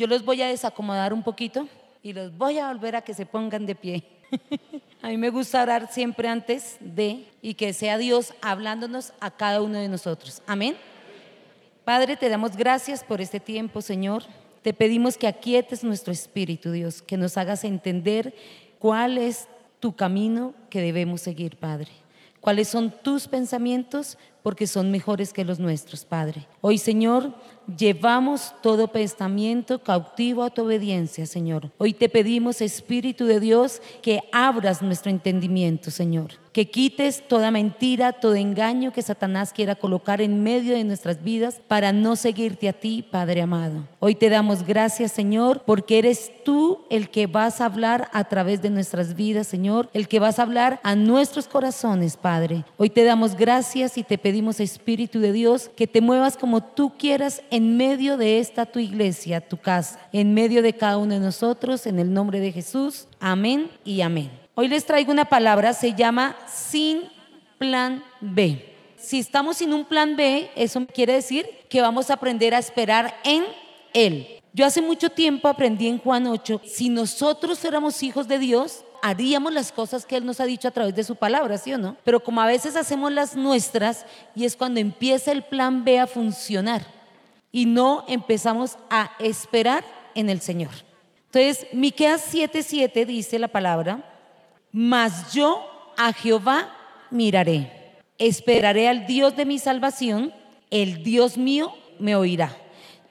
Yo los voy a desacomodar un poquito y los voy a volver a que se pongan de pie. a mí me gusta orar siempre antes de y que sea Dios hablándonos a cada uno de nosotros. Amén. Padre, te damos gracias por este tiempo, Señor. Te pedimos que aquietes nuestro espíritu, Dios, que nos hagas entender cuál es tu camino que debemos seguir, Padre. Cuáles son tus pensamientos, porque son mejores que los nuestros, Padre. Hoy, Señor, llevamos todo pensamiento cautivo a tu obediencia, Señor. Hoy te pedimos, Espíritu de Dios, que abras nuestro entendimiento, Señor que quites toda mentira, todo engaño que Satanás quiera colocar en medio de nuestras vidas para no seguirte a ti, Padre amado. Hoy te damos gracias, Señor, porque eres tú el que vas a hablar a través de nuestras vidas, Señor, el que vas a hablar a nuestros corazones, Padre. Hoy te damos gracias y te pedimos, Espíritu de Dios, que te muevas como tú quieras en medio de esta tu iglesia, tu casa, en medio de cada uno de nosotros, en el nombre de Jesús. Amén y amén. Hoy les traigo una palabra, se llama sin plan B. Si estamos sin un plan B, eso quiere decir que vamos a aprender a esperar en Él. Yo hace mucho tiempo aprendí en Juan 8, si nosotros fuéramos hijos de Dios, haríamos las cosas que Él nos ha dicho a través de su palabra, ¿sí o no? Pero como a veces hacemos las nuestras y es cuando empieza el plan B a funcionar y no empezamos a esperar en el Señor. Entonces, Miqueas 7:7 dice la palabra, mas yo a Jehová miraré, esperaré al Dios de mi salvación, el Dios mío me oirá.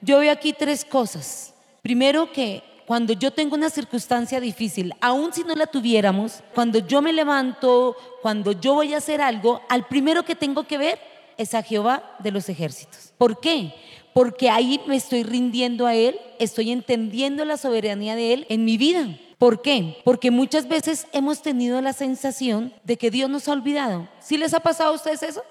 Yo veo aquí tres cosas. Primero que cuando yo tengo una circunstancia difícil, aun si no la tuviéramos, cuando yo me levanto, cuando yo voy a hacer algo, al primero que tengo que ver es a Jehová de los ejércitos. ¿Por qué? Porque ahí me estoy rindiendo a Él, estoy entendiendo la soberanía de Él en mi vida. ¿Por qué? Porque muchas veces hemos tenido la sensación de que Dios nos ha olvidado. ¿Sí les ha pasado a ustedes eso?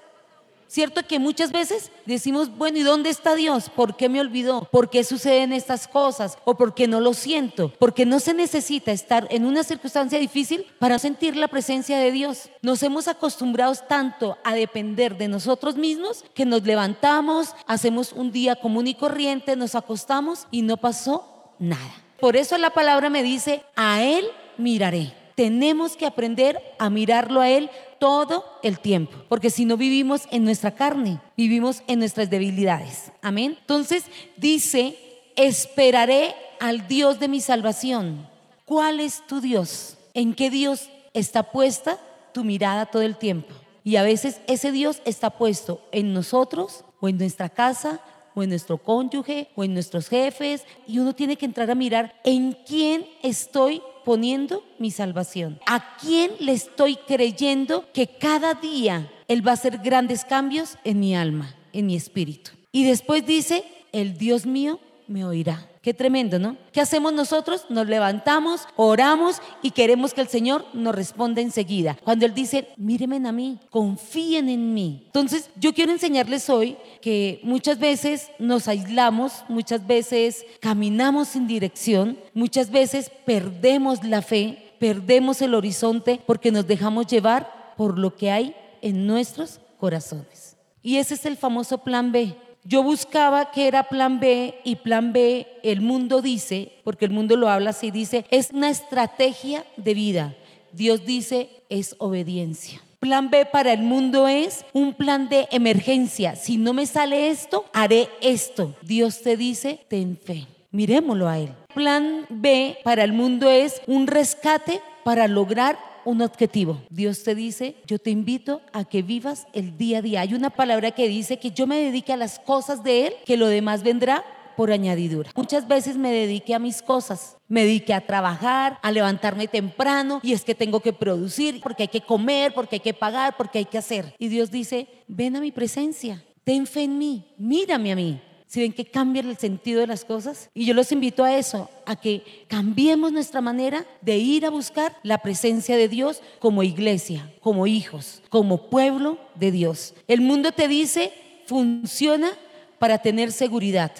¿Cierto que muchas veces decimos, bueno, ¿y dónde está Dios? ¿Por qué me olvidó? ¿Por qué suceden estas cosas? ¿O por qué no lo siento? Porque no se necesita estar en una circunstancia difícil para sentir la presencia de Dios. Nos hemos acostumbrado tanto a depender de nosotros mismos que nos levantamos, hacemos un día común y corriente, nos acostamos y no pasó nada. Por eso la palabra me dice, a Él miraré. Tenemos que aprender a mirarlo a Él todo el tiempo, porque si no vivimos en nuestra carne, vivimos en nuestras debilidades. Amén. Entonces dice, esperaré al Dios de mi salvación. ¿Cuál es tu Dios? ¿En qué Dios está puesta tu mirada todo el tiempo? Y a veces ese Dios está puesto en nosotros o en nuestra casa o en nuestro cónyuge o en nuestros jefes y uno tiene que entrar a mirar en quién estoy poniendo mi salvación, a quién le estoy creyendo que cada día Él va a hacer grandes cambios en mi alma, en mi espíritu. Y después dice, el Dios mío me oirá. Qué tremendo, ¿no? ¿Qué hacemos nosotros? Nos levantamos, oramos y queremos que el Señor nos responda enseguida. Cuando Él dice, mírenme a mí, confíen en mí. Entonces, yo quiero enseñarles hoy que muchas veces nos aislamos, muchas veces caminamos sin dirección, muchas veces perdemos la fe, perdemos el horizonte porque nos dejamos llevar por lo que hay en nuestros corazones. Y ese es el famoso plan B yo buscaba que era plan B y plan B, el mundo dice, porque el mundo lo habla así, dice, es una estrategia de vida. Dios dice, es obediencia. Plan B para el mundo es un plan de emergencia. Si no me sale esto, haré esto. Dios te dice, ten fe. Miremoslo a Él. Plan B para el mundo es un rescate para lograr un objetivo. Dios te dice, yo te invito a que vivas el día a día. Hay una palabra que dice que yo me dedique a las cosas de Él, que lo demás vendrá por añadidura. Muchas veces me dediqué a mis cosas, me dediqué a trabajar, a levantarme temprano y es que tengo que producir porque hay que comer, porque hay que pagar, porque hay que hacer. Y Dios dice, ven a mi presencia, ten fe en mí, mírame a mí si ven que cambia el sentido de las cosas. Y yo los invito a eso, a que cambiemos nuestra manera de ir a buscar la presencia de Dios como iglesia, como hijos, como pueblo de Dios. El mundo te dice, funciona para tener seguridad.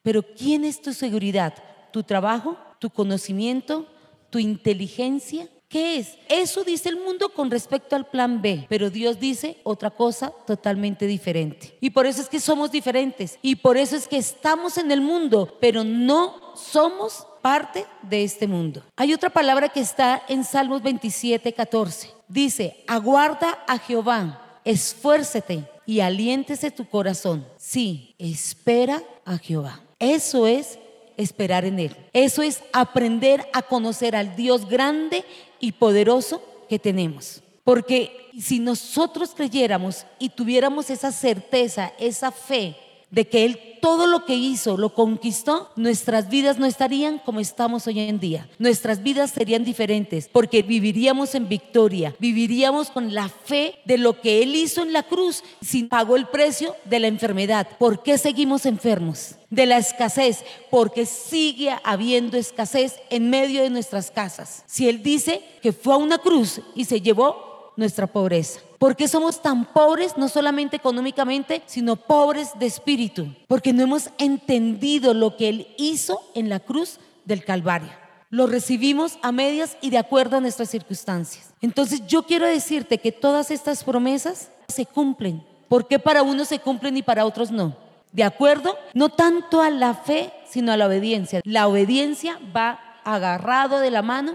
Pero ¿quién es tu seguridad? ¿Tu trabajo? ¿Tu conocimiento? ¿Tu inteligencia? ¿Qué es? Eso dice el mundo con respecto al plan B, pero Dios dice otra cosa totalmente diferente. Y por eso es que somos diferentes y por eso es que estamos en el mundo, pero no somos parte de este mundo. Hay otra palabra que está en Salmos 27, 14. Dice, aguarda a Jehová, esfuércete y aliéntese tu corazón. Sí, espera a Jehová. Eso es esperar en Él. Eso es aprender a conocer al Dios grande y poderoso que tenemos. Porque si nosotros creyéramos y tuviéramos esa certeza, esa fe de que Él todo lo que hizo lo conquistó, nuestras vidas no estarían como estamos hoy en día. Nuestras vidas serían diferentes porque viviríamos en victoria, viviríamos con la fe de lo que Él hizo en la cruz, sin pagó el precio de la enfermedad. ¿Por qué seguimos enfermos? De la escasez, porque sigue habiendo escasez en medio de nuestras casas. Si Él dice que fue a una cruz y se llevó nuestra pobreza. ¿Por qué somos tan pobres, no solamente económicamente, sino pobres de espíritu? Porque no hemos entendido lo que Él hizo en la cruz del Calvario. Lo recibimos a medias y de acuerdo a nuestras circunstancias. Entonces yo quiero decirte que todas estas promesas se cumplen. ¿Por qué para unos se cumplen y para otros no? De acuerdo, no tanto a la fe, sino a la obediencia. La obediencia va agarrado de la mano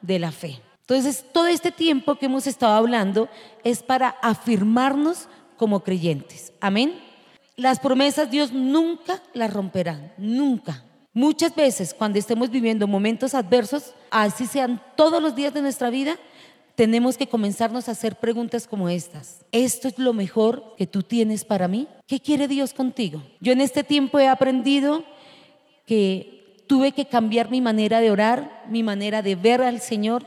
de la fe. Entonces, todo este tiempo que hemos estado hablando es para afirmarnos como creyentes. Amén. Las promesas Dios nunca las romperá, nunca. Muchas veces cuando estemos viviendo momentos adversos, así sean todos los días de nuestra vida, tenemos que comenzarnos a hacer preguntas como estas. ¿Esto es lo mejor que tú tienes para mí? ¿Qué quiere Dios contigo? Yo en este tiempo he aprendido que tuve que cambiar mi manera de orar, mi manera de ver al Señor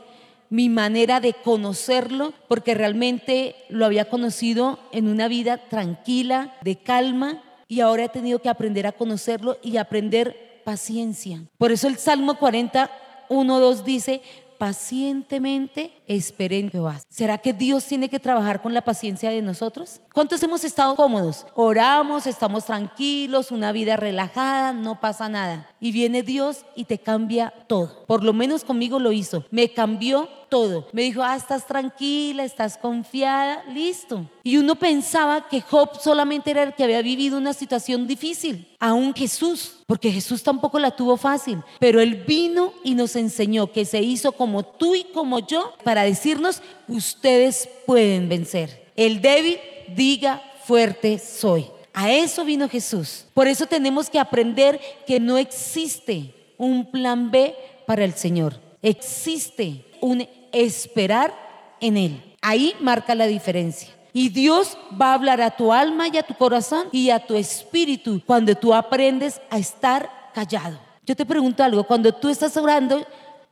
mi manera de conocerlo, porque realmente lo había conocido en una vida tranquila, de calma, y ahora he tenido que aprender a conocerlo y aprender paciencia. Por eso el Salmo 40, 1, 2 dice, pacientemente esperen que vas. ¿Será que Dios tiene que trabajar con la paciencia de nosotros? ¿Cuántos hemos estado cómodos? Oramos, estamos tranquilos, una vida relajada, no pasa nada. Y viene Dios y te cambia todo. Por lo menos conmigo lo hizo. Me cambió todo. Me dijo, ah, estás tranquila, estás confiada, listo. Y uno pensaba que Job solamente era el que había vivido una situación difícil, aún Jesús, porque Jesús tampoco la tuvo fácil, pero Él vino y nos enseñó que se hizo como tú y como yo para decirnos, ustedes pueden vencer. El débil diga, fuerte soy. A eso vino Jesús. Por eso tenemos que aprender que no existe un plan B para el Señor. Existe un esperar en Él. Ahí marca la diferencia. Y Dios va a hablar a tu alma y a tu corazón y a tu espíritu cuando tú aprendes a estar callado. Yo te pregunto algo, cuando tú estás orando,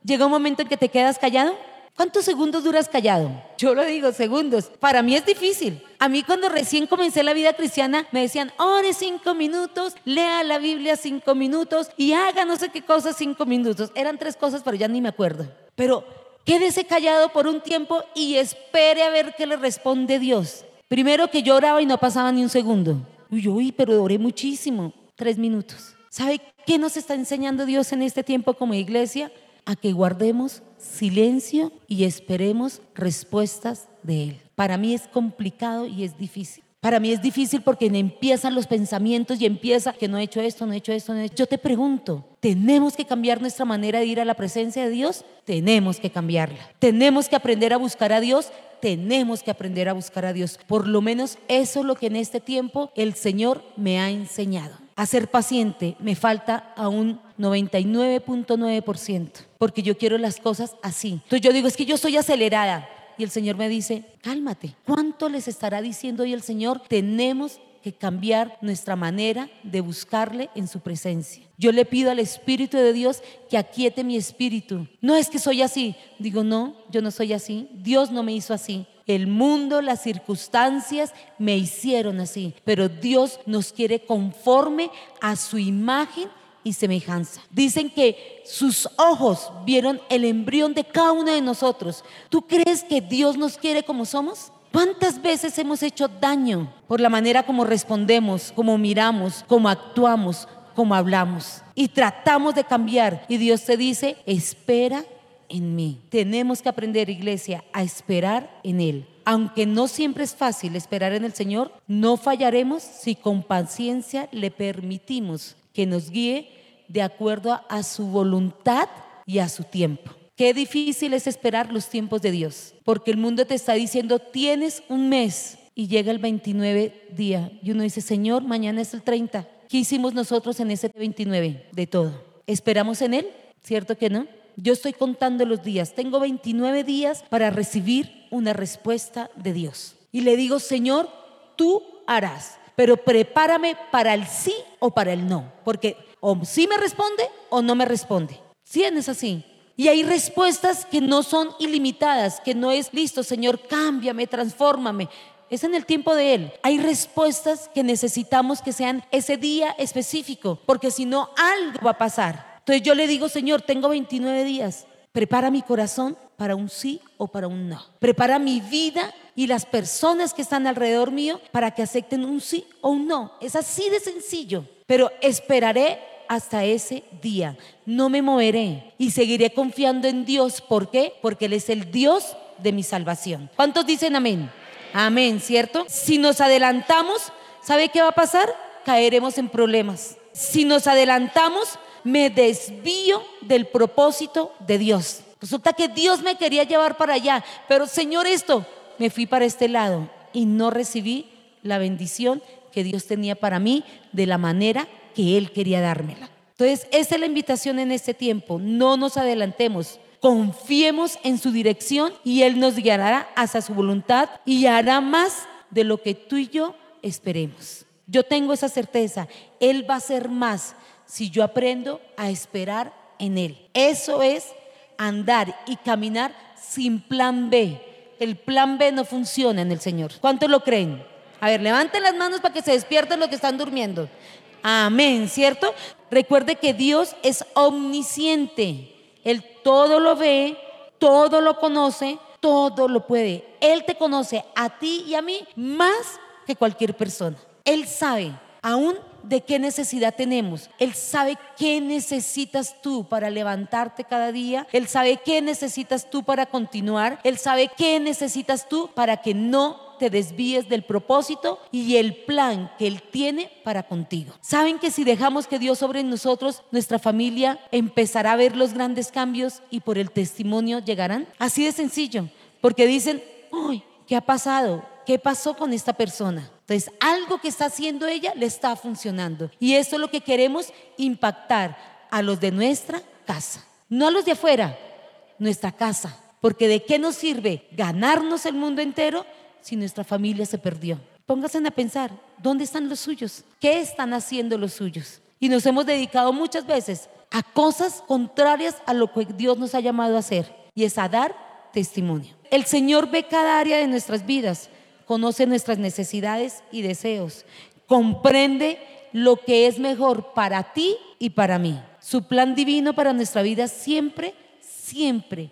llega un momento en que te quedas callado. ¿Cuántos segundos duras callado? Yo lo digo, segundos. Para mí es difícil. A mí cuando recién comencé la vida cristiana me decían, ore cinco minutos, lea la Biblia cinco minutos y haga no sé qué cosas cinco minutos. Eran tres cosas, pero ya ni me acuerdo. Pero quédese callado por un tiempo y espere a ver qué le responde Dios. Primero que yo oraba y no pasaba ni un segundo. Uy, uy, pero oré muchísimo. Tres minutos. ¿Sabe qué nos está enseñando Dios en este tiempo como iglesia? A que guardemos silencio y esperemos respuestas de Él. Para mí es complicado y es difícil. Para mí es difícil porque empiezan los pensamientos y empieza que no he hecho esto, no he hecho esto, no he hecho. Yo te pregunto, ¿tenemos que cambiar nuestra manera de ir a la presencia de Dios? Tenemos que cambiarla. ¿Tenemos que aprender a buscar a Dios? Tenemos que aprender a buscar a Dios. Por lo menos eso es lo que en este tiempo el Señor me ha enseñado. A ser paciente me falta a un 99.9% porque yo quiero las cosas así. Entonces yo digo, es que yo soy acelerada. Y el Señor me dice, cálmate. ¿Cuánto les estará diciendo hoy el Señor? Tenemos que cambiar nuestra manera de buscarle en su presencia. Yo le pido al Espíritu de Dios que aquiete mi espíritu. No es que soy así. Digo, no, yo no soy así. Dios no me hizo así. El mundo, las circunstancias me hicieron así. Pero Dios nos quiere conforme a su imagen y semejanza. Dicen que sus ojos vieron el embrión de cada uno de nosotros. ¿Tú crees que Dios nos quiere como somos? ¿Cuántas veces hemos hecho daño por la manera como respondemos, como miramos, como actuamos, como hablamos? Y tratamos de cambiar. Y Dios te dice, espera en mí. Tenemos que aprender, iglesia, a esperar en Él. Aunque no siempre es fácil esperar en el Señor, no fallaremos si con paciencia le permitimos que nos guíe de acuerdo a su voluntad y a su tiempo. Qué difícil es esperar los tiempos de Dios, porque el mundo te está diciendo, tienes un mes y llega el 29 día y uno dice, Señor, mañana es el 30. ¿Qué hicimos nosotros en ese 29? De todo. ¿Esperamos en Él? ¿Cierto que no? Yo estoy contando los días. Tengo 29 días para recibir una respuesta de Dios. Y le digo, Señor, tú harás, pero prepárame para el sí o para el no. Porque o sí me responde o no me responde. Si es así. Y hay respuestas que no son ilimitadas, que no es listo, Señor, cámbiame, transfórmame. Es en el tiempo de Él. Hay respuestas que necesitamos que sean ese día específico, porque si no, algo va a pasar. Entonces yo le digo, Señor, tengo 29 días. Prepara mi corazón para un sí o para un no. Prepara mi vida y las personas que están alrededor mío para que acepten un sí o un no. Es así de sencillo. Pero esperaré hasta ese día. No me moveré y seguiré confiando en Dios. ¿Por qué? Porque Él es el Dios de mi salvación. ¿Cuántos dicen amén? Amén, ¿cierto? Si nos adelantamos, ¿sabe qué va a pasar? Caeremos en problemas. Si nos adelantamos, me desvío del propósito de Dios. Resulta que Dios me quería llevar para allá, pero Señor esto, me fui para este lado y no recibí la bendición que Dios tenía para mí de la manera que Él quería dármela. Entonces, esa es la invitación en este tiempo. No nos adelantemos. Confiemos en su dirección y Él nos guiará hacia su voluntad y hará más de lo que tú y yo esperemos. Yo tengo esa certeza. Él va a hacer más si yo aprendo a esperar en Él. Eso es andar y caminar sin plan B. El plan B no funciona en el Señor. ¿Cuántos lo creen? A ver, levanten las manos para que se despierten los que están durmiendo. Amén, ¿cierto? Recuerde que Dios es omnisciente. Él todo lo ve, todo lo conoce, todo lo puede. Él te conoce a ti y a mí más que cualquier persona. Él sabe, aún de qué necesidad tenemos. Él sabe qué necesitas tú para levantarte cada día. Él sabe qué necesitas tú para continuar. Él sabe qué necesitas tú para que no te desvíes del propósito y el plan que Él tiene para contigo. ¿Saben que si dejamos que Dios sobre nosotros, nuestra familia empezará a ver los grandes cambios y por el testimonio llegarán? Así de sencillo, porque dicen, uy, ¿qué ha pasado? ¿Qué pasó con esta persona? Entonces, algo que está haciendo ella le está funcionando. Y eso es lo que queremos impactar a los de nuestra casa. No a los de afuera, nuestra casa. Porque de qué nos sirve ganarnos el mundo entero si nuestra familia se perdió. Pónganse a pensar, ¿dónde están los suyos? ¿Qué están haciendo los suyos? Y nos hemos dedicado muchas veces a cosas contrarias a lo que Dios nos ha llamado a hacer. Y es a dar testimonio. El Señor ve cada área de nuestras vidas conoce nuestras necesidades y deseos, comprende lo que es mejor para ti y para mí. Su plan divino para nuestra vida siempre, siempre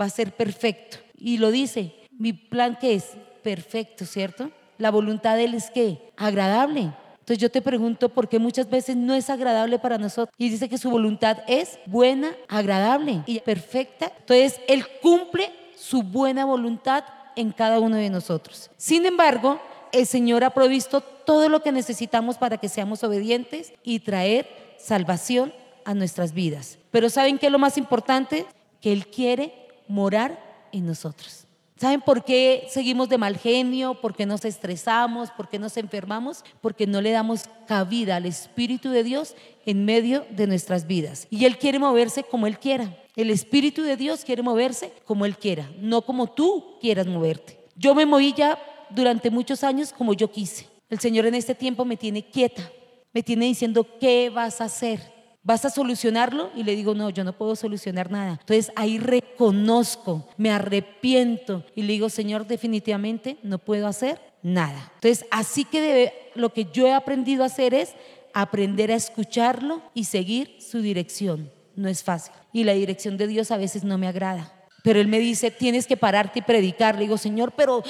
va a ser perfecto. Y lo dice, mi plan que es perfecto, ¿cierto? La voluntad de Él es que agradable. Entonces yo te pregunto por qué muchas veces no es agradable para nosotros. Y dice que su voluntad es buena, agradable y perfecta. Entonces Él cumple su buena voluntad en cada uno de nosotros. Sin embargo, el Señor ha provisto todo lo que necesitamos para que seamos obedientes y traer salvación a nuestras vidas. Pero ¿saben qué es lo más importante? Que Él quiere morar en nosotros. ¿Saben por qué seguimos de mal genio? ¿Por qué nos estresamos? ¿Por qué nos enfermamos? Porque no le damos cabida al Espíritu de Dios en medio de nuestras vidas. Y Él quiere moverse como Él quiera. El Espíritu de Dios quiere moverse como Él quiera, no como tú quieras moverte. Yo me moví ya durante muchos años como yo quise. El Señor en este tiempo me tiene quieta, me tiene diciendo, ¿qué vas a hacer? ¿Vas a solucionarlo? Y le digo, no, yo no puedo solucionar nada. Entonces ahí reconozco, me arrepiento y le digo, Señor, definitivamente no puedo hacer nada. Entonces así que lo que yo he aprendido a hacer es aprender a escucharlo y seguir su dirección. No es fácil. Y la dirección de Dios a veces no me agrada. Pero Él me dice, tienes que pararte y predicar. Le digo, Señor, pero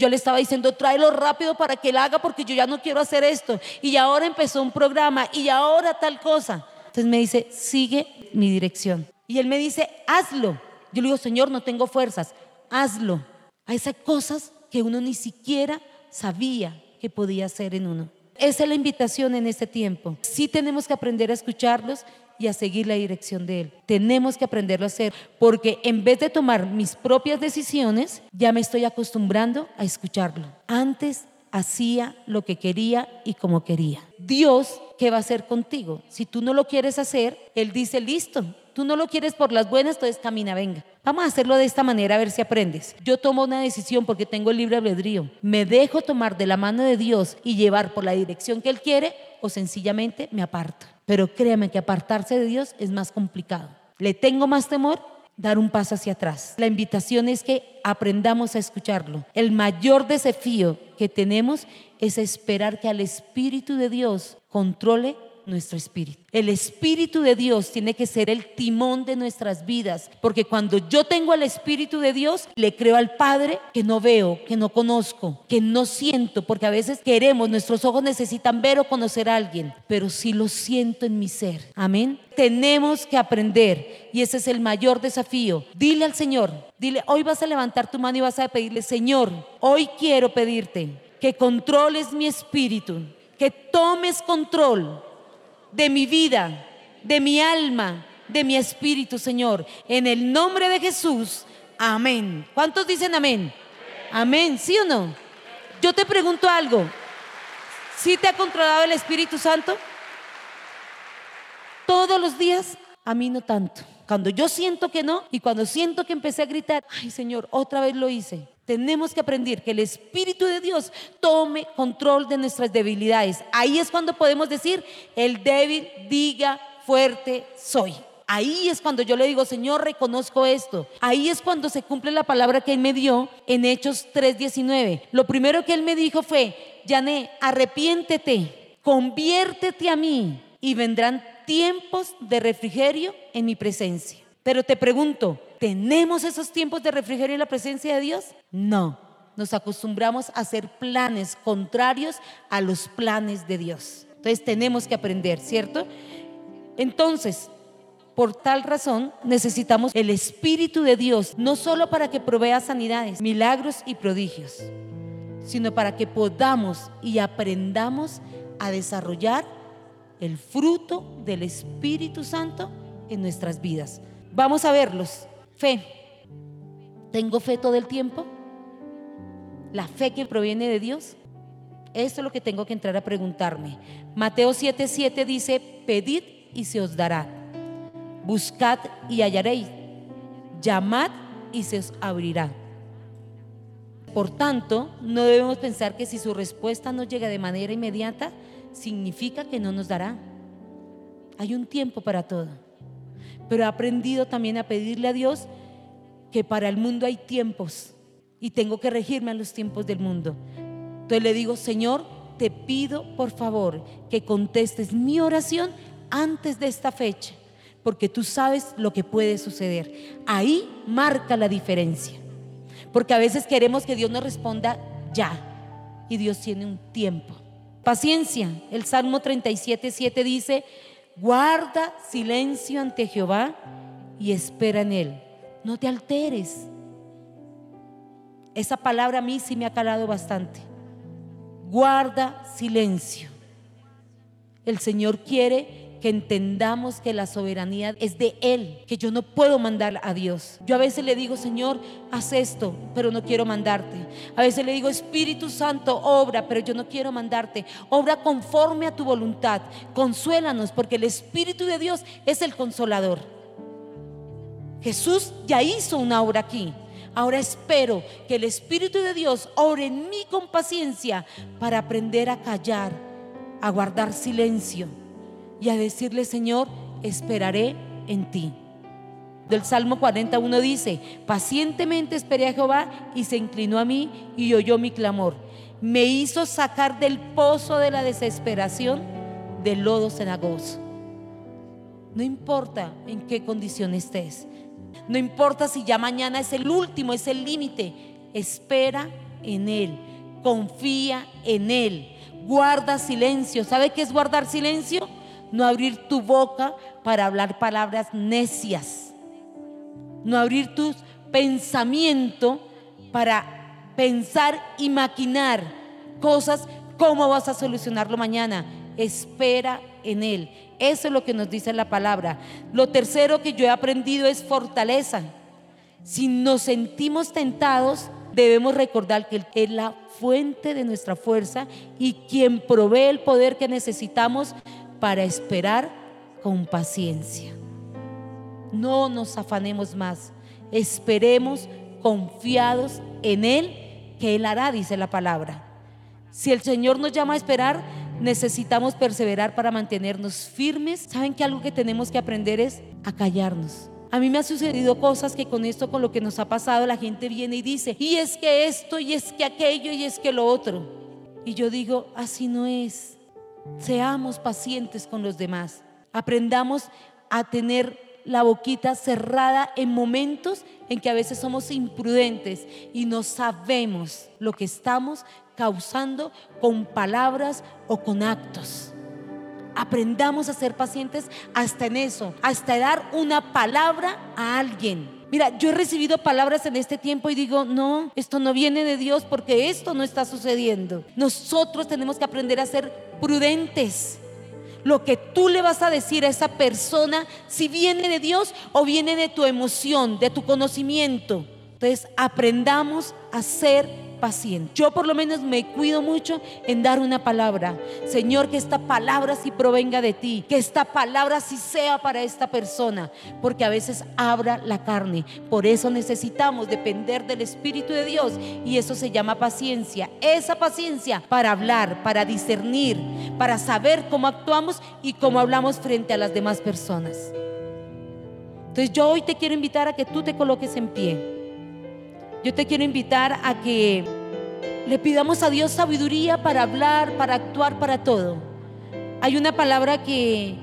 yo le estaba diciendo, tráelo rápido para que él haga porque yo ya no quiero hacer esto. Y ahora empezó un programa y ahora tal cosa. Entonces me dice, sigue mi dirección. Y él me dice, hazlo. Yo le digo, Señor, no tengo fuerzas, hazlo. A esas cosas que uno ni siquiera sabía que podía hacer en uno. Esa es la invitación en este tiempo. Sí tenemos que aprender a escucharlos y a seguir la dirección de Él. Tenemos que aprenderlo a hacer, porque en vez de tomar mis propias decisiones, ya me estoy acostumbrando a escucharlo. Antes hacía lo que quería y como quería. Dios, ¿qué va a hacer contigo? Si tú no lo quieres hacer, Él dice, listo, tú no lo quieres por las buenas, entonces camina, venga. Vamos a hacerlo de esta manera a ver si aprendes. Yo tomo una decisión porque tengo el libre albedrío. Me dejo tomar de la mano de Dios y llevar por la dirección que Él quiere o sencillamente me aparto. Pero créame que apartarse de Dios es más complicado. Le tengo más temor dar un paso hacia atrás. La invitación es que aprendamos a escucharlo. El mayor desafío que tenemos es esperar que al Espíritu de Dios controle nuestro espíritu. El Espíritu de Dios tiene que ser el timón de nuestras vidas, porque cuando yo tengo al Espíritu de Dios, le creo al Padre que no veo, que no conozco, que no siento, porque a veces queremos, nuestros ojos necesitan ver o conocer a alguien, pero sí lo siento en mi ser. Amén. Tenemos que aprender y ese es el mayor desafío. Dile al Señor, dile, hoy vas a levantar tu mano y vas a pedirle, Señor, hoy quiero pedirte que controles mi espíritu, que tomes control de mi vida, de mi alma, de mi espíritu, Señor. En el nombre de Jesús, amén. ¿Cuántos dicen amén? Amén, ¿sí o no? Yo te pregunto algo. ¿Sí te ha controlado el Espíritu Santo? Todos los días, a mí no tanto. Cuando yo siento que no y cuando siento que empecé a gritar, ay Señor, otra vez lo hice. Tenemos que aprender que el Espíritu de Dios tome control de nuestras debilidades. Ahí es cuando podemos decir, el débil diga fuerte soy. Ahí es cuando yo le digo, Señor, reconozco esto. Ahí es cuando se cumple la palabra que Él me dio en Hechos 3:19. Lo primero que Él me dijo fue, Yané, arrepiéntete, conviértete a mí y vendrán tiempos de refrigerio en mi presencia. Pero te pregunto, ¿tenemos esos tiempos de refrigerio en la presencia de Dios? No. Nos acostumbramos a hacer planes contrarios a los planes de Dios. Entonces tenemos que aprender, ¿cierto? Entonces, por tal razón, necesitamos el Espíritu de Dios, no solo para que provea sanidades, milagros y prodigios, sino para que podamos y aprendamos a desarrollar el fruto del Espíritu Santo en nuestras vidas. Vamos a verlos. Fe. ¿Tengo fe todo el tiempo? ¿La fe que proviene de Dios? Esto es lo que tengo que entrar a preguntarme. Mateo 7:7 dice, pedid y se os dará. Buscad y hallaréis. Llamad y se os abrirá. Por tanto, no debemos pensar que si su respuesta no llega de manera inmediata, significa que no nos dará. Hay un tiempo para todo pero he aprendido también a pedirle a Dios que para el mundo hay tiempos y tengo que regirme a los tiempos del mundo. Entonces le digo, Señor, te pido por favor que contestes mi oración antes de esta fecha, porque tú sabes lo que puede suceder. Ahí marca la diferencia, porque a veces queremos que Dios nos responda ya, y Dios tiene un tiempo. Paciencia, el Salmo 37, 7 dice, Guarda silencio ante Jehová y espera en Él. No te alteres. Esa palabra a mí sí me ha calado bastante. Guarda silencio. El Señor quiere que entendamos que la soberanía es de Él, que yo no puedo mandar a Dios. Yo a veces le digo, Señor, haz esto, pero no quiero mandarte. A veces le digo, Espíritu Santo, obra, pero yo no quiero mandarte. Obra conforme a tu voluntad. Consuélanos, porque el Espíritu de Dios es el consolador. Jesús ya hizo una obra aquí. Ahora espero que el Espíritu de Dios ore en mí con paciencia para aprender a callar, a guardar silencio y a decirle, Señor, esperaré en ti. Del Salmo 41 dice, pacientemente esperé a Jehová y se inclinó a mí y oyó mi clamor. Me hizo sacar del pozo de la desesperación del lodo cenagoso. No importa en qué condición estés. No importa si ya mañana es el último, es el límite. Espera en Él. Confía en Él. Guarda silencio. ¿Sabe qué es guardar silencio? No abrir tu boca para hablar palabras necias. no abrir tu pensamiento para pensar y maquinar cosas, cómo vas a solucionarlo mañana. Espera en Él. Eso es lo que nos dice la palabra. Lo tercero que yo he aprendido es fortaleza. Si nos sentimos tentados, debemos recordar que Él es la fuente de nuestra fuerza y quien provee el poder que necesitamos para esperar con paciencia. No nos afanemos más, esperemos confiados en Él, que Él hará, dice la palabra. Si el Señor nos llama a esperar, necesitamos perseverar para mantenernos firmes. ¿Saben que algo que tenemos que aprender es a callarnos? A mí me ha sucedido cosas que con esto, con lo que nos ha pasado, la gente viene y dice, y es que esto, y es que aquello, y es que lo otro. Y yo digo, así no es. Seamos pacientes con los demás. Aprendamos a tener la boquita cerrada en momentos en que a veces somos imprudentes y no sabemos lo que estamos causando con palabras o con actos. Aprendamos a ser pacientes hasta en eso, hasta dar una palabra a alguien. Mira, yo he recibido palabras en este tiempo y digo, no, esto no viene de Dios porque esto no está sucediendo. Nosotros tenemos que aprender a ser prudentes. Lo que tú le vas a decir a esa persona, si viene de Dios o viene de tu emoción, de tu conocimiento. Entonces, aprendamos a ser paciente. Yo por lo menos me cuido mucho en dar una palabra. Señor, que esta palabra sí provenga de ti, que esta palabra sí sea para esta persona, porque a veces abra la carne. Por eso necesitamos depender del Espíritu de Dios y eso se llama paciencia. Esa paciencia para hablar, para discernir, para saber cómo actuamos y cómo hablamos frente a las demás personas. Entonces yo hoy te quiero invitar a que tú te coloques en pie. Yo te quiero invitar a que le pidamos a Dios sabiduría para hablar, para actuar, para todo. Hay una palabra que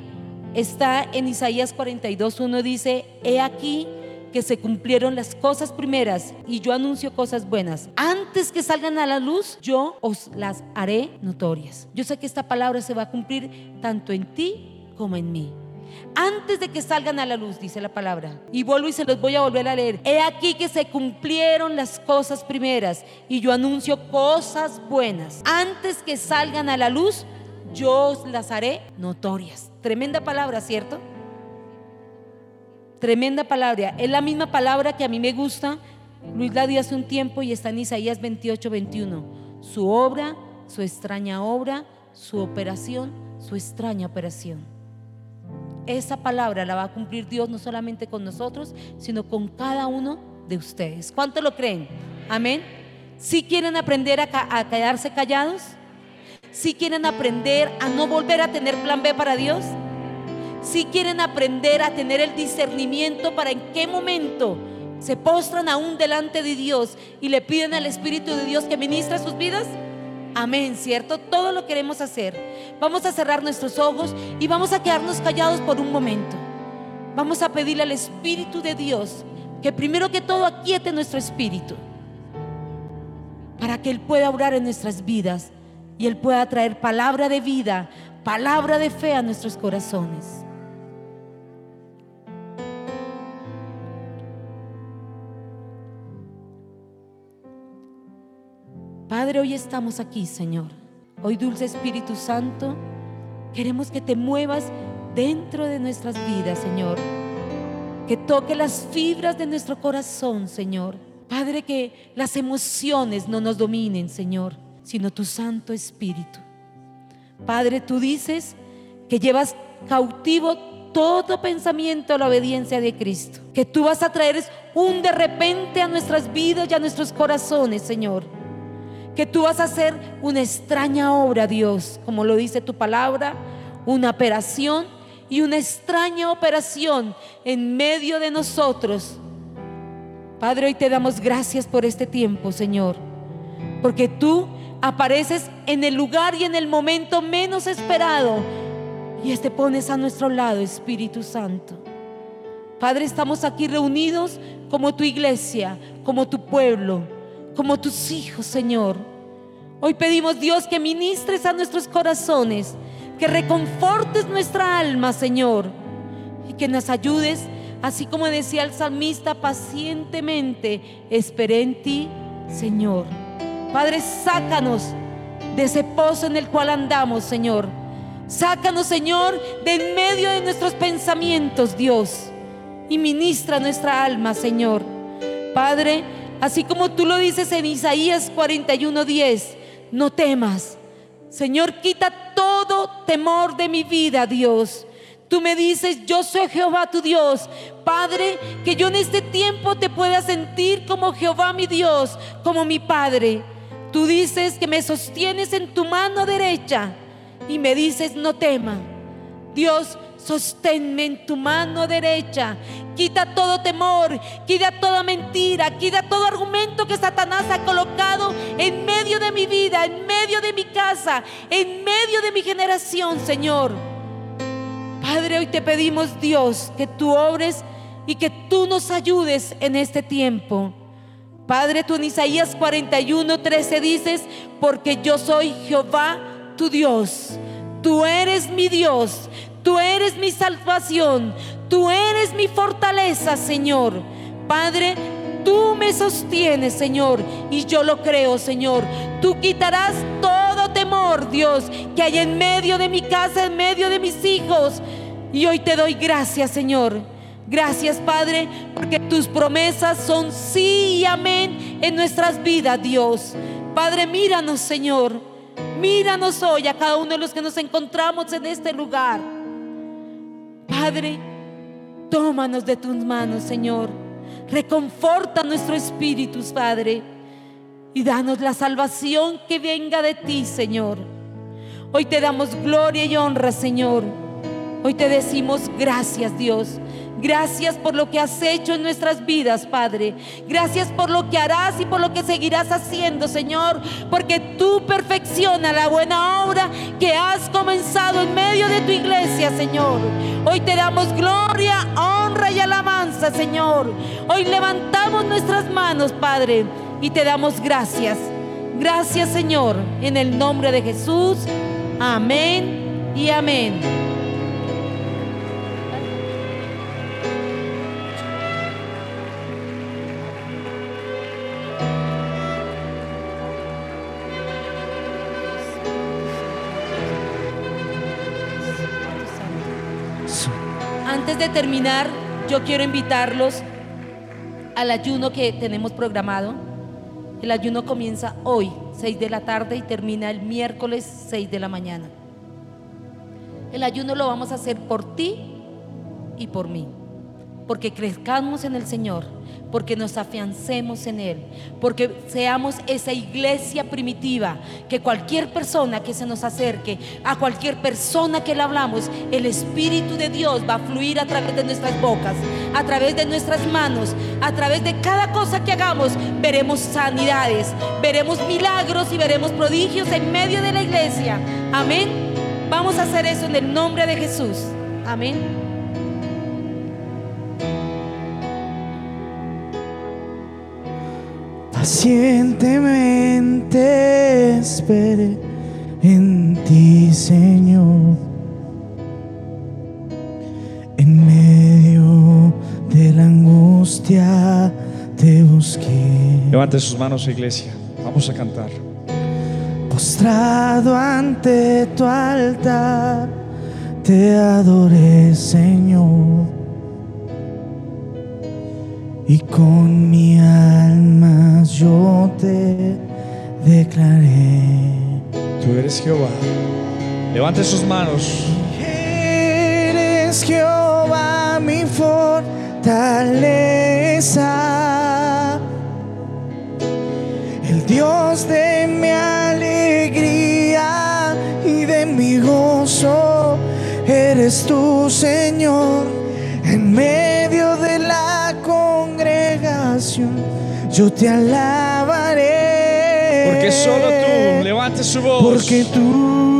está en Isaías 42, uno dice, he aquí que se cumplieron las cosas primeras y yo anuncio cosas buenas. Antes que salgan a la luz, yo os las haré notorias. Yo sé que esta palabra se va a cumplir tanto en ti como en mí antes de que salgan a la luz, dice la palabra. Y vuelvo y se los voy a volver a leer. He aquí que se cumplieron las cosas primeras y yo anuncio cosas buenas. Antes que salgan a la luz, yo las haré notorias. Tremenda palabra, ¿cierto? Tremenda palabra. Es la misma palabra que a mí me gusta. Luis la dio hace un tiempo y está en Isaías 28, 21. Su obra, su extraña obra, su operación, su extraña operación esa palabra la va a cumplir Dios no solamente con nosotros, sino con cada uno de ustedes. ¿Cuánto lo creen? Amén. Si quieren aprender a, quedarse callados, si quieren aprender a no volver a tener plan B para Dios, si quieren aprender a tener el discernimiento para en qué momento se postran aún delante de Dios y le piden al Espíritu de Dios que ministre sus vidas, Amén, ¿cierto? Todo lo queremos hacer. Vamos a cerrar nuestros ojos y vamos a quedarnos callados por un momento. Vamos a pedirle al Espíritu de Dios que primero que todo aquiete nuestro espíritu para que Él pueda orar en nuestras vidas y Él pueda traer palabra de vida, palabra de fe a nuestros corazones. Padre, hoy estamos aquí, Señor. Hoy, dulce Espíritu Santo, queremos que te muevas dentro de nuestras vidas, Señor. Que toque las fibras de nuestro corazón, Señor. Padre, que las emociones no nos dominen, Señor, sino tu Santo Espíritu. Padre, tú dices que llevas cautivo todo pensamiento a la obediencia de Cristo. Que tú vas a traer un de repente a nuestras vidas y a nuestros corazones, Señor que tú vas a hacer una extraña obra, Dios, como lo dice tu palabra, una operación y una extraña operación en medio de nosotros. Padre, hoy te damos gracias por este tiempo, Señor, porque tú apareces en el lugar y en el momento menos esperado y te pones a nuestro lado, Espíritu Santo. Padre, estamos aquí reunidos como tu iglesia, como tu pueblo como tus hijos, Señor. Hoy pedimos, Dios, que ministres a nuestros corazones, que reconfortes nuestra alma, Señor, y que nos ayudes así como decía el salmista, pacientemente esperé en ti, Señor. Padre, sácanos de ese pozo en el cual andamos, Señor. Sácanos, Señor, de en medio de nuestros pensamientos, Dios. Y ministra nuestra alma, Señor. Padre, así como tú lo dices en Isaías 41:10, no temas. Señor, quita todo temor de mi vida, Dios. Tú me dices, yo soy Jehová tu Dios. Padre, que yo en este tiempo te pueda sentir como Jehová mi Dios, como mi Padre. Tú dices que me sostienes en tu mano derecha y me dices, no tema. Dios, sosténme en tu mano derecha. Quita todo temor, quita toda mentira, quita todo argumento que Satanás ha colocado en medio de mi vida, en medio de mi casa, en medio de mi generación, Señor. Padre, hoy te pedimos, Dios, que tú obres y que tú nos ayudes en este tiempo. Padre, tú en Isaías 41, 13 dices, porque yo soy Jehová tu Dios. Tú eres mi Dios, tú eres mi salvación, tú eres mi fortaleza, Señor. Padre, tú me sostienes, Señor, y yo lo creo, Señor. Tú quitarás todo temor, Dios, que hay en medio de mi casa, en medio de mis hijos. Y hoy te doy gracias, Señor. Gracias, Padre, porque tus promesas son sí y amén en nuestras vidas, Dios. Padre, míranos, Señor. Míranos hoy a cada uno de los que nos encontramos en este lugar. Padre, tómanos de tus manos, Señor. Reconforta nuestro espíritu, Padre. Y danos la salvación que venga de ti, Señor. Hoy te damos gloria y honra, Señor. Hoy te decimos gracias, Dios. Gracias por lo que has hecho en nuestras vidas, Padre. Gracias por lo que harás y por lo que seguirás haciendo, Señor. Porque tú perfecciona la buena obra que has comenzado en medio de tu iglesia, Señor. Hoy te damos gloria, honra y alabanza, Señor. Hoy levantamos nuestras manos, Padre, y te damos gracias. Gracias, Señor, en el nombre de Jesús. Amén y amén. Antes de terminar, yo quiero invitarlos al ayuno que tenemos programado. El ayuno comienza hoy, 6 de la tarde, y termina el miércoles, 6 de la mañana. El ayuno lo vamos a hacer por ti y por mí, porque crezcamos en el Señor porque nos afiancemos en Él, porque seamos esa iglesia primitiva, que cualquier persona que se nos acerque, a cualquier persona que le hablamos, el Espíritu de Dios va a fluir a través de nuestras bocas, a través de nuestras manos, a través de cada cosa que hagamos, veremos sanidades, veremos milagros y veremos prodigios en medio de la iglesia. Amén. Vamos a hacer eso en el nombre de Jesús. Amén. Pacientemente esperé en ti, Señor. En medio de la angustia te busqué. Levante sus manos, iglesia. Vamos a cantar. Postrado ante tu altar, te adoré, Señor. Y con mi yo te declaré. Tú eres Jehová. Levante sus manos. Eres Jehová mi fortaleza. El Dios de mi alegría y de mi gozo. Eres tú, Señor, yo te alabaré. Porque solo tú, levante su voz. Porque tú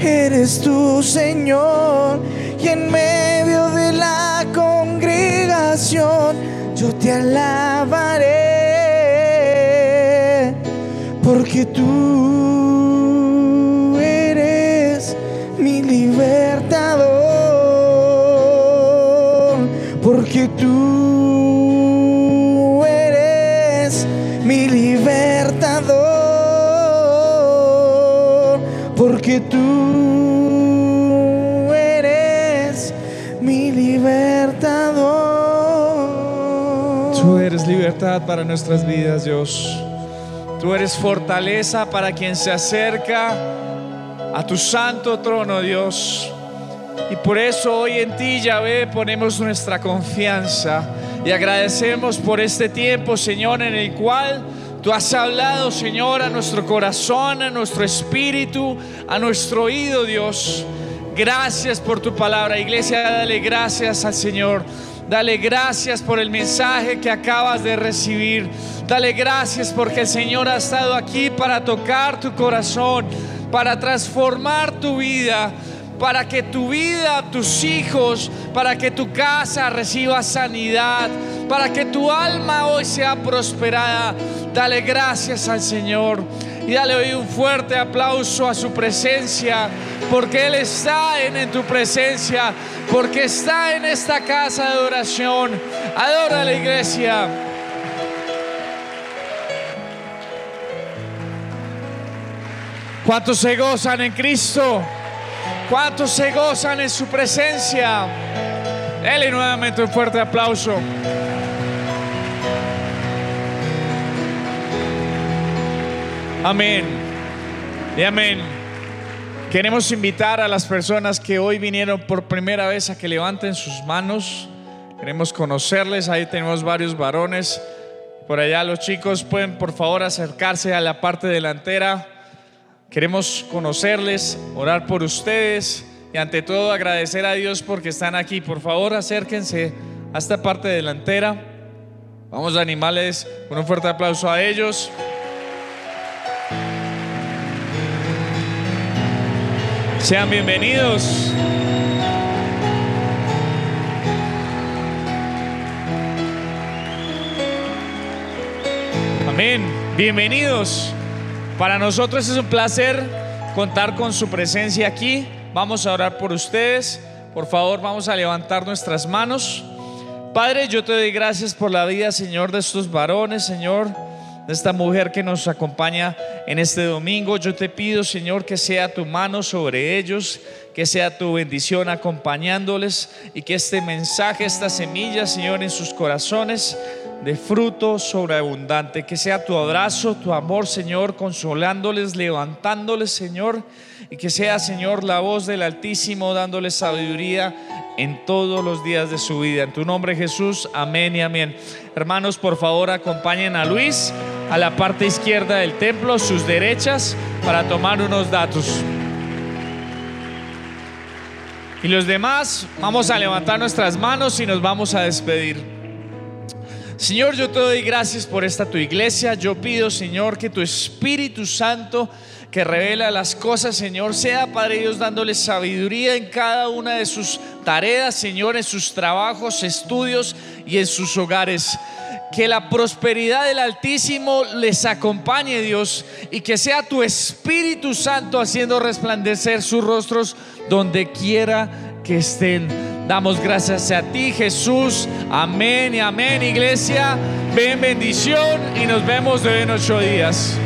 eres tú, Señor. Y en medio de la congregación, yo te alabaré, porque tú tú eres mi libertador. Tú eres libertad para nuestras vidas, Dios. Tú eres fortaleza para quien se acerca a tu santo trono, Dios. Y por eso hoy en ti, Yahvé, ponemos nuestra confianza y agradecemos por este tiempo, Señor, en el cual tú has hablado, Señor, a nuestro corazón, a nuestro espíritu, a nuestro oído, Dios. Gracias por tu palabra, iglesia. Dale gracias al Señor. Dale gracias por el mensaje que acabas de recibir. Dale gracias porque el Señor ha estado aquí para tocar tu corazón, para transformar tu vida, para que tu vida, tus hijos, para que tu casa reciba sanidad, para que tu alma hoy sea prosperada. Dale gracias al Señor y dale hoy un fuerte aplauso a su presencia, porque Él está en, tu presencia, porque está en esta casa de oración. Adora a la iglesia. ¿Cuántos se gozan en Cristo? ¿Cuántos se gozan en su presencia? Dele nuevamente un fuerte aplauso. Amén. Y amén. Queremos invitar a las personas que hoy vinieron por primera vez a que levanten sus manos. Queremos conocerles. Ahí tenemos varios varones. Por allá los chicos pueden por favor acercarse a la parte delantera. Queremos conocerles, orar por ustedes y ante todo agradecer a Dios porque están aquí. Por favor acérquense a esta parte delantera. Vamos a animarles con un fuerte aplauso a ellos. Sean bienvenidos. Amén. Bienvenidos. Para nosotros es un placer contar con su presencia aquí. Vamos a orar por ustedes. Por favor, vamos a levantar nuestras manos. Padre, yo te doy gracias por la vida, Señor, de estos varones, Señor, de esta mujer que nos acompaña en este domingo. Yo te pido, Señor, que sea tu mano sobre ellos, que sea tu bendición acompañándoles y que este mensaje, esta semilla, Señor, en sus corazones de fruto sobreabundante. Que sea tu abrazo, tu amor, Señor, consolándoles, levantándoles, Señor. Y que sea, Señor, la voz del Altísimo dándoles sabiduría en todos los días de su vida. En tu nombre, Jesús. Amén y amén. Hermanos, por favor, acompañen a Luis a la parte izquierda del templo, sus derechas, para tomar unos datos. Y los demás, vamos a levantar nuestras manos y nos vamos a despedir. Señor, yo te doy gracias por esta tu iglesia. Yo pido, Señor, que tu Espíritu Santo que revela las cosas, Señor, sea Padre Dios dándole sabiduría en cada una de sus tareas, Señor, en sus trabajos, estudios y en sus hogares. Que la prosperidad del Altísimo les acompañe, Dios, y que sea tu Espíritu Santo haciendo resplandecer sus rostros donde quiera que estén. Damos gracias a ti, Jesús. Amén y amén, iglesia. Ven bendición y nos vemos en ocho días.